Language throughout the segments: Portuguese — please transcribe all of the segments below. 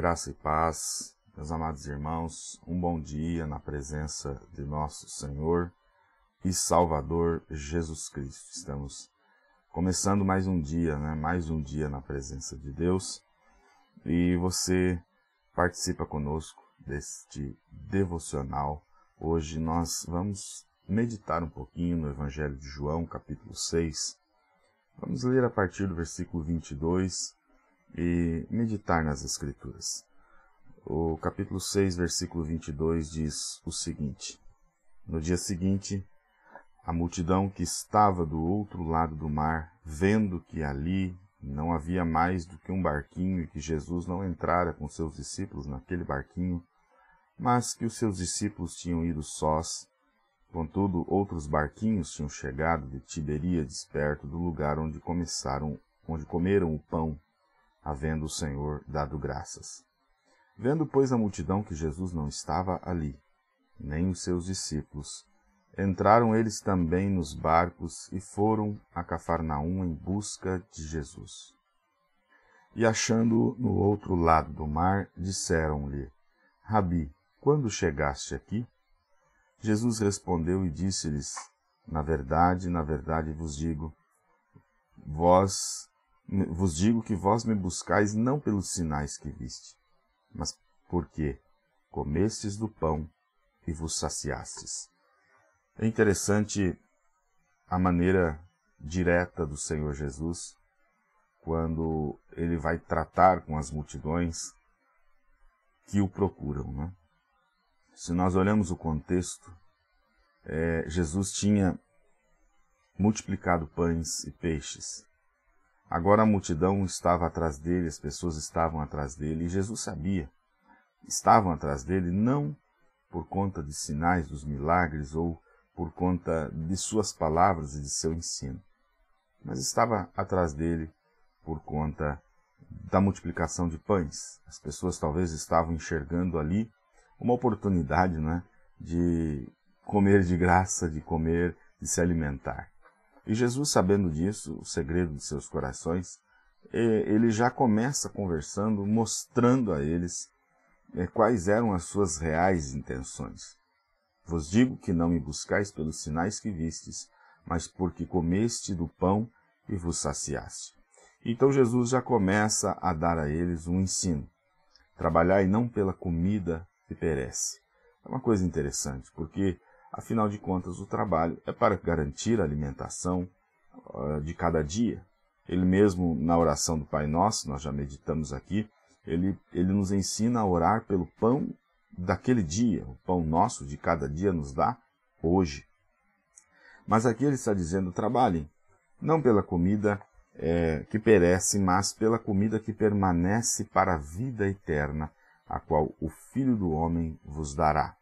Graça e paz, meus amados irmãos, um bom dia na presença de nosso Senhor e Salvador Jesus Cristo. Estamos começando mais um dia, né? Mais um dia na presença de Deus e você participa conosco deste devocional. Hoje nós vamos meditar um pouquinho no Evangelho de João, capítulo 6. Vamos ler a partir do versículo 22 e meditar nas Escrituras. O capítulo 6, versículo 22 diz o seguinte: No dia seguinte, a multidão que estava do outro lado do mar, vendo que ali não havia mais do que um barquinho e que Jesus não entrara com seus discípulos naquele barquinho, mas que os seus discípulos tinham ido sós, contudo outros barquinhos tinham chegado de Tiberíades perto do lugar onde começaram, onde comeram o pão havendo o Senhor dado graças. Vendo, pois, a multidão que Jesus não estava ali, nem os seus discípulos, entraram eles também nos barcos e foram a Cafarnaum em busca de Jesus. E achando-o no outro lado do mar, disseram-lhe: Rabi, quando chegaste aqui? Jesus respondeu e disse-lhes: Na verdade, na verdade vos digo, vós vos digo que vós me buscais não pelos sinais que viste, mas porque comestes do pão e vos saciastes. É interessante a maneira direta do Senhor Jesus quando ele vai tratar com as multidões que o procuram. Né? Se nós olhamos o contexto, é, Jesus tinha multiplicado pães e peixes. Agora a multidão estava atrás dele, as pessoas estavam atrás dele, e Jesus sabia. Estavam atrás dele não por conta de sinais dos milagres ou por conta de suas palavras e de seu ensino, mas estava atrás dele por conta da multiplicação de pães. As pessoas talvez estavam enxergando ali uma oportunidade né, de comer de graça, de comer, de se alimentar. E Jesus, sabendo disso, o segredo de seus corações, ele já começa conversando, mostrando a eles eh, quais eram as suas reais intenções. Vos digo que não me buscais pelos sinais que vistes, mas porque comeste do pão e vos saciaste. Então Jesus já começa a dar a eles um ensino. Trabalhai não pela comida que perece. É uma coisa interessante, porque Afinal de contas, o trabalho é para garantir a alimentação uh, de cada dia. Ele mesmo, na oração do Pai Nosso, nós já meditamos aqui, ele, ele nos ensina a orar pelo pão daquele dia. O pão nosso de cada dia nos dá hoje. Mas aqui ele está dizendo: trabalhem, não pela comida é, que perece, mas pela comida que permanece para a vida eterna, a qual o Filho do Homem vos dará.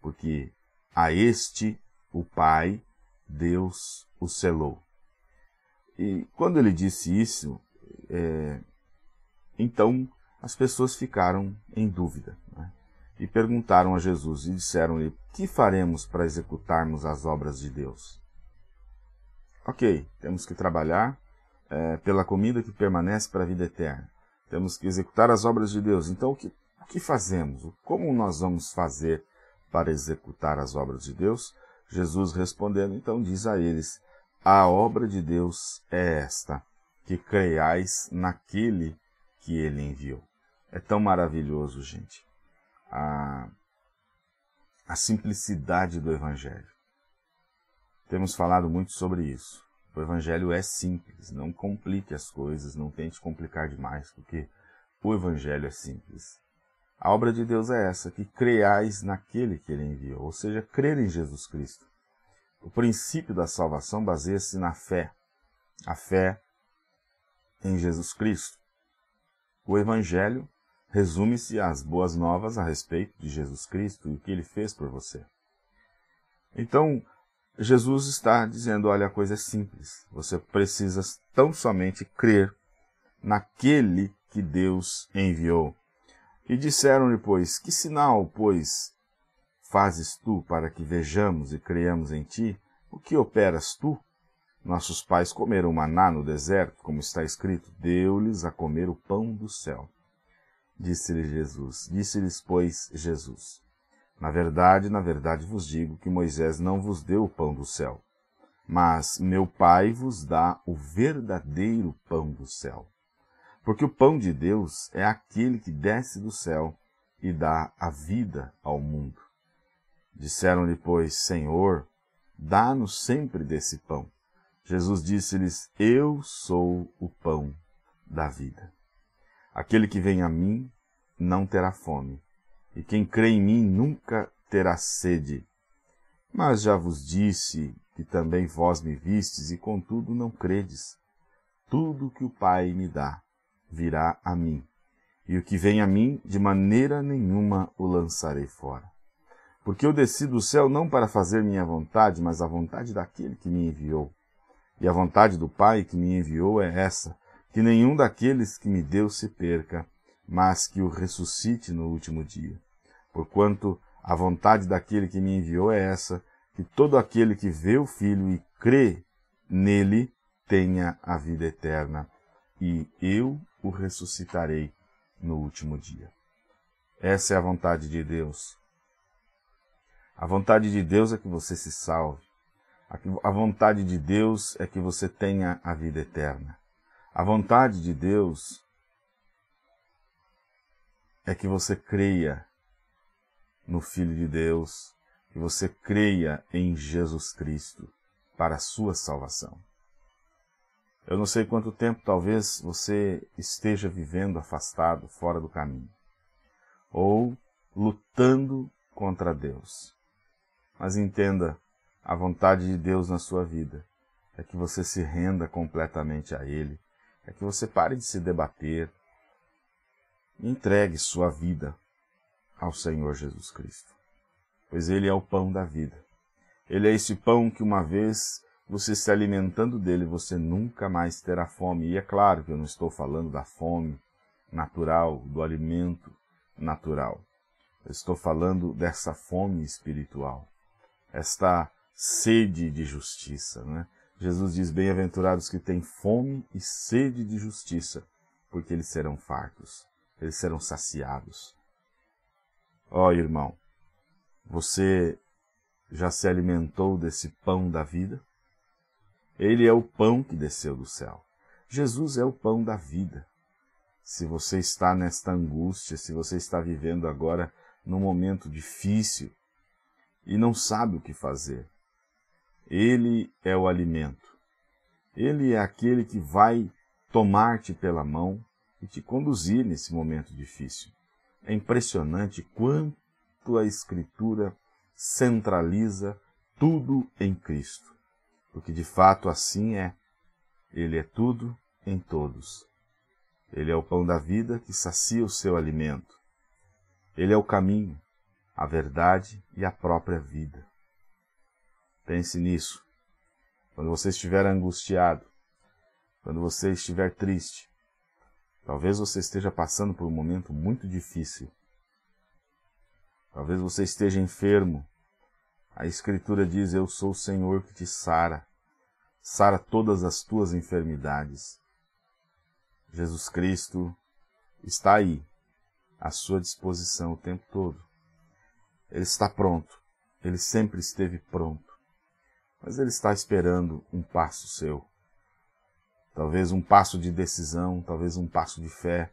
Porque a este o Pai, Deus o selou. E quando ele disse isso, é, então as pessoas ficaram em dúvida né? e perguntaram a Jesus e disseram-lhe: Que faremos para executarmos as obras de Deus? Ok, temos que trabalhar é, pela comida que permanece para a vida eterna. Temos que executar as obras de Deus. Então, o que, o que fazemos? Como nós vamos fazer para executar as obras de Deus? Jesus respondendo, então diz a eles: A obra de Deus é esta, que creiais naquele que ele enviou. É tão maravilhoso, gente, a, a simplicidade do Evangelho. Temos falado muito sobre isso. O Evangelho é simples, não complique as coisas, não tente complicar demais, porque o Evangelho é simples. A obra de Deus é essa, que creais naquele que ele enviou, ou seja, crer em Jesus Cristo. O princípio da salvação baseia-se na fé, a fé em Jesus Cristo. O Evangelho resume-se às boas novas a respeito de Jesus Cristo e o que ele fez por você. Então, Jesus está dizendo: olha, a coisa é simples. Você precisa tão somente crer naquele que Deus enviou. E disseram-lhe, pois, que sinal, pois, fazes tu para que vejamos e creiamos em ti? O que operas tu? Nossos pais comeram maná no deserto, como está escrito, deu-lhes a comer o pão do céu. disse-lhe Jesus. Disse-lhes, pois, Jesus: Na verdade, na verdade vos digo que Moisés não vos deu o pão do céu, mas meu Pai vos dá o verdadeiro pão do céu. Porque o pão de Deus é aquele que desce do céu e dá a vida ao mundo. Disseram-lhe, pois, Senhor, dá-nos sempre desse pão. Jesus disse-lhes: Eu sou o pão da vida. Aquele que vem a mim não terá fome, e quem crê em mim nunca terá sede. Mas já vos disse que também vós me vistes, e contudo não credes. Tudo que o Pai me dá virá a mim, e o que vem a mim, de maneira nenhuma o lançarei fora. Porque eu desci do céu não para fazer minha vontade, mas a vontade daquele que me enviou. E a vontade do Pai que me enviou é essa, que nenhum daqueles que me deu se perca, mas que o ressuscite no último dia. Porquanto a vontade daquele que me enviou é essa, que todo aquele que vê o Filho e crê nele tenha a vida eterna, e eu o ressuscitarei no último dia. Essa é a vontade de Deus. A vontade de Deus é que você se salve. A vontade de Deus é que você tenha a vida eterna. A vontade de Deus é que você creia no Filho de Deus, que você creia em Jesus Cristo para a sua salvação. Eu não sei quanto tempo talvez você esteja vivendo afastado, fora do caminho, ou lutando contra Deus. Mas entenda, a vontade de Deus na sua vida é que você se renda completamente a Ele, é que você pare de se debater, entregue sua vida ao Senhor Jesus Cristo, pois Ele é o pão da vida. Ele é esse pão que uma vez você se alimentando dele, você nunca mais terá fome. E é claro que eu não estou falando da fome natural, do alimento natural. Eu estou falando dessa fome espiritual, esta sede de justiça. Né? Jesus diz: Bem-aventurados que têm fome e sede de justiça, porque eles serão fartos, eles serão saciados. Ó oh, irmão, você já se alimentou desse pão da vida? Ele é o pão que desceu do céu. Jesus é o pão da vida. Se você está nesta angústia, se você está vivendo agora num momento difícil e não sabe o que fazer, Ele é o alimento. Ele é aquele que vai tomar-te pela mão e te conduzir nesse momento difícil. É impressionante quanto a Escritura centraliza tudo em Cristo porque de fato assim é. Ele é tudo em todos. Ele é o pão da vida que sacia o seu alimento. Ele é o caminho, a verdade e a própria vida. Pense nisso. Quando você estiver angustiado, quando você estiver triste, talvez você esteja passando por um momento muito difícil. Talvez você esteja enfermo a Escritura diz: Eu sou o Senhor que te sara, sara todas as tuas enfermidades. Jesus Cristo está aí, à sua disposição o tempo todo. Ele está pronto, ele sempre esteve pronto, mas ele está esperando um passo seu. Talvez um passo de decisão, talvez um passo de fé,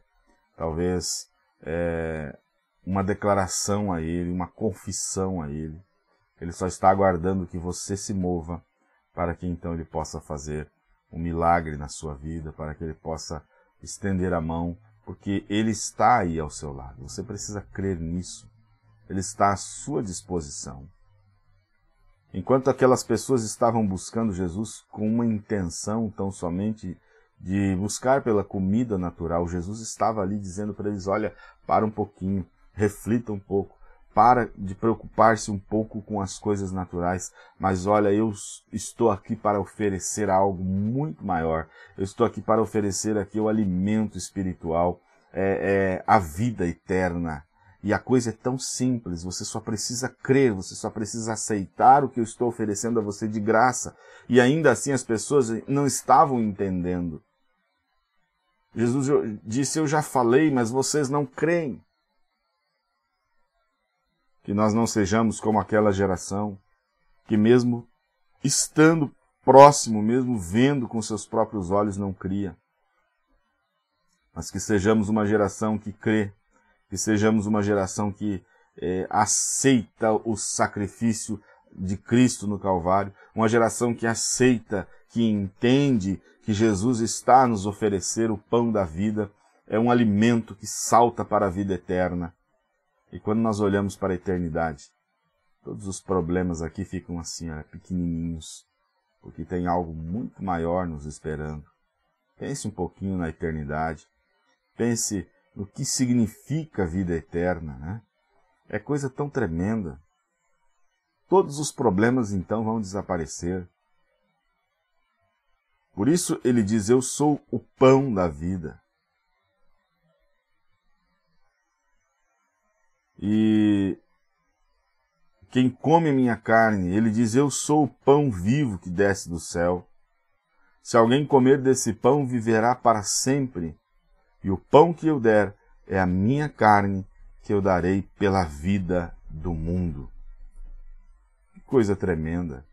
talvez é, uma declaração a ele, uma confissão a ele. Ele só está aguardando que você se mova para que então ele possa fazer um milagre na sua vida, para que ele possa estender a mão, porque ele está aí ao seu lado. Você precisa crer nisso. Ele está à sua disposição. Enquanto aquelas pessoas estavam buscando Jesus com uma intenção tão somente de buscar pela comida natural, Jesus estava ali dizendo para eles: olha, para um pouquinho, reflita um pouco, para de preocupar-se um pouco com as coisas naturais, mas olha, eu estou aqui para oferecer algo muito maior. Eu estou aqui para oferecer aqui o alimento espiritual, é, é, a vida eterna. E a coisa é tão simples, você só precisa crer, você só precisa aceitar o que eu estou oferecendo a você de graça. E ainda assim as pessoas não estavam entendendo. Jesus disse: Eu já falei, mas vocês não creem. Que nós não sejamos como aquela geração que, mesmo estando próximo, mesmo vendo com seus próprios olhos, não cria. Mas que sejamos uma geração que crê, que sejamos uma geração que é, aceita o sacrifício de Cristo no Calvário, uma geração que aceita, que entende que Jesus está a nos oferecer o pão da vida, é um alimento que salta para a vida eterna. E quando nós olhamos para a eternidade, todos os problemas aqui ficam assim, ó, pequenininhos, porque tem algo muito maior nos esperando. Pense um pouquinho na eternidade. Pense no que significa a vida eterna, né? É coisa tão tremenda. Todos os problemas então vão desaparecer. Por isso ele diz: Eu sou o pão da vida. E quem come minha carne, ele diz: Eu sou o pão vivo que desce do céu. Se alguém comer desse pão, viverá para sempre. E o pão que eu der é a minha carne que eu darei pela vida do mundo. Que coisa tremenda!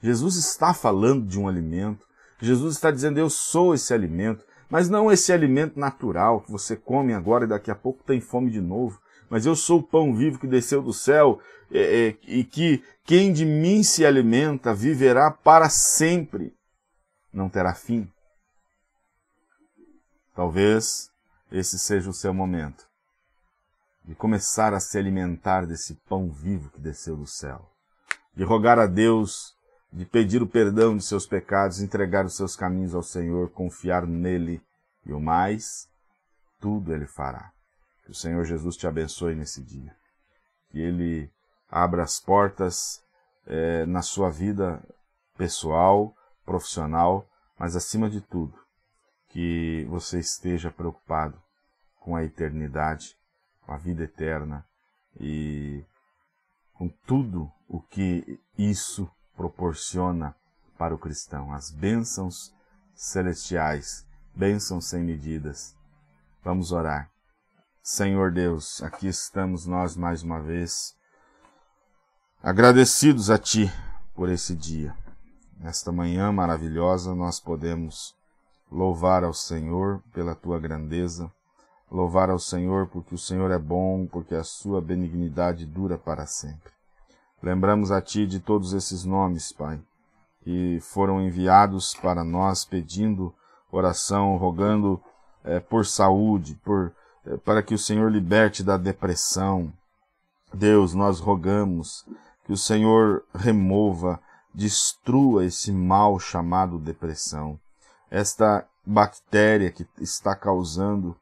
Jesus está falando de um alimento, Jesus está dizendo: Eu sou esse alimento, mas não esse alimento natural que você come agora e daqui a pouco tem fome de novo. Mas eu sou o pão vivo que desceu do céu é, é, e que quem de mim se alimenta viverá para sempre, não terá fim. Talvez esse seja o seu momento de começar a se alimentar desse pão vivo que desceu do céu, de rogar a Deus, de pedir o perdão de seus pecados, entregar os seus caminhos ao Senhor, confiar nele e o mais, tudo ele fará. Que o Senhor Jesus te abençoe nesse dia. Que ele abra as portas é, na sua vida pessoal, profissional, mas acima de tudo, que você esteja preocupado com a eternidade com a vida eterna e com tudo o que isso proporciona para o cristão, as bênçãos celestiais, bênçãos sem medidas. Vamos orar. Senhor Deus, aqui estamos nós mais uma vez, agradecidos a Ti por esse dia. Nesta manhã maravilhosa, nós podemos louvar ao Senhor pela Tua grandeza, Louvar ao Senhor porque o Senhor é bom, porque a sua benignidade dura para sempre. Lembramos a Ti de todos esses nomes, Pai, que foram enviados para nós pedindo oração, rogando é, por saúde, por, para que o Senhor liberte da depressão. Deus, nós rogamos que o Senhor remova, destrua esse mal chamado depressão, esta bactéria que está causando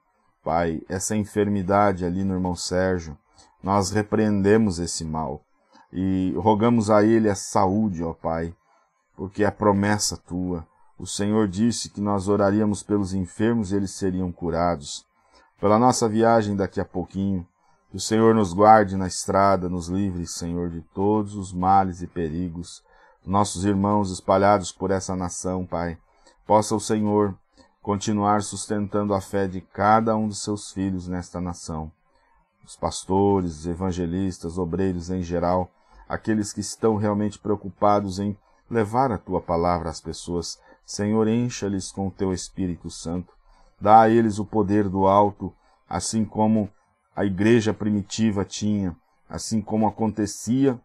Pai, essa enfermidade ali no irmão Sérgio, nós repreendemos esse mal e rogamos a ele a saúde, ó Pai, porque é promessa tua. O Senhor disse que nós oraríamos pelos enfermos e eles seriam curados. Pela nossa viagem daqui a pouquinho, que o Senhor nos guarde na estrada, nos livre, Senhor, de todos os males e perigos. Nossos irmãos espalhados por essa nação, Pai, possa o Senhor continuar sustentando a fé de cada um dos seus filhos nesta nação. Os pastores, evangelistas, obreiros em geral, aqueles que estão realmente preocupados em levar a tua palavra às pessoas, Senhor, encha-lhes com o teu Espírito Santo. Dá a eles o poder do alto, assim como a igreja primitiva tinha, assim como acontecia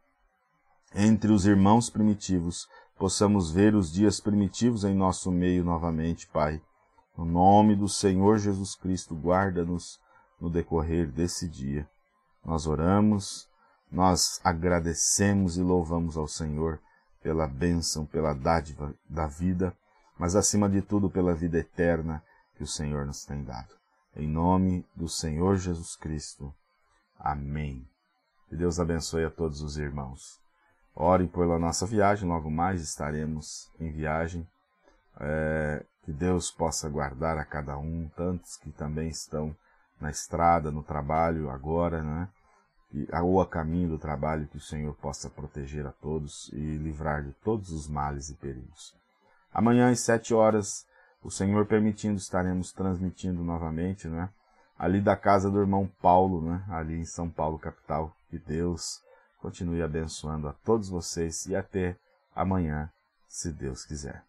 entre os irmãos primitivos, possamos ver os dias primitivos em nosso meio novamente, Pai. No nome do Senhor Jesus Cristo, guarda-nos no decorrer desse dia. Nós oramos, nós agradecemos e louvamos ao Senhor pela bênção, pela dádiva da vida, mas acima de tudo pela vida eterna que o Senhor nos tem dado. Em nome do Senhor Jesus Cristo. Amém. Que Deus abençoe a todos os irmãos. Orem pela nossa viagem, logo mais estaremos em viagem. É, que Deus possa guardar a cada um, tantos que também estão na estrada, no trabalho agora, né? Ou a caminho do trabalho, que o Senhor possa proteger a todos e livrar de todos os males e perigos. Amanhã às sete horas o Senhor permitindo, estaremos transmitindo novamente, né? Ali da casa do irmão Paulo, né? Ali em São Paulo, capital. Que Deus continue abençoando a todos vocês e até amanhã, se Deus quiser.